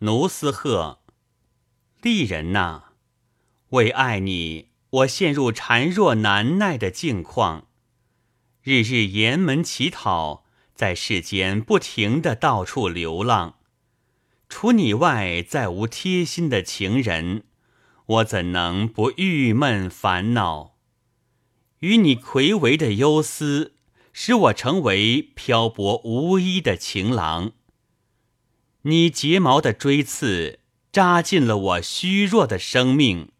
奴斯鹤，丽人呐，为爱你，我陷入孱弱难耐的境况，日日沿门乞讨，在世间不停的到处流浪。除你外，再无贴心的情人，我怎能不郁闷烦恼？与你魁违的忧思，使我成为漂泊无依的情郎。你睫毛的锥刺扎进了我虚弱的生命，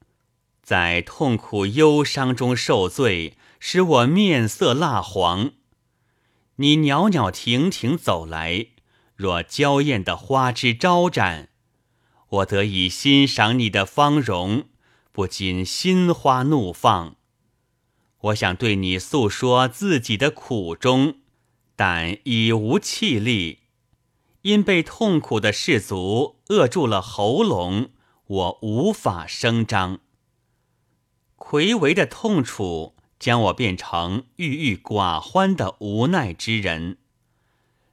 在痛苦忧伤中受罪，使我面色蜡黄。你袅袅婷婷走来，若娇艳的花枝招展，我得以欣赏你的芳容，不禁心花怒放。我想对你诉说自己的苦衷，但已无气力。因被痛苦的士卒扼住了喉咙，我无法声张。魁违的痛楚将我变成郁郁寡欢的无奈之人，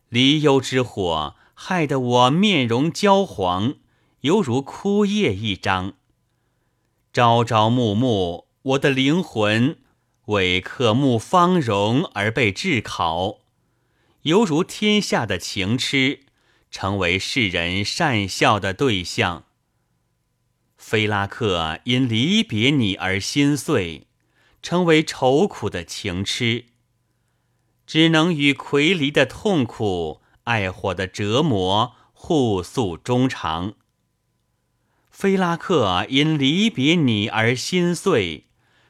离忧之火害得我面容焦黄，犹如枯叶一张。朝朝暮暮，我的灵魂为渴慕芳容而被炙烤，犹如天下的情痴。成为世人善笑的对象。菲拉克因离别你而心碎，成为愁苦的情痴，只能与魁离的痛苦、爱火的折磨互诉衷肠。菲拉克因离别你而心碎，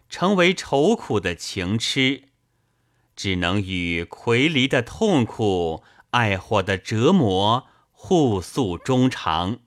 成为愁苦的情痴，只能与魁离的痛苦、爱火的折磨。互诉衷肠。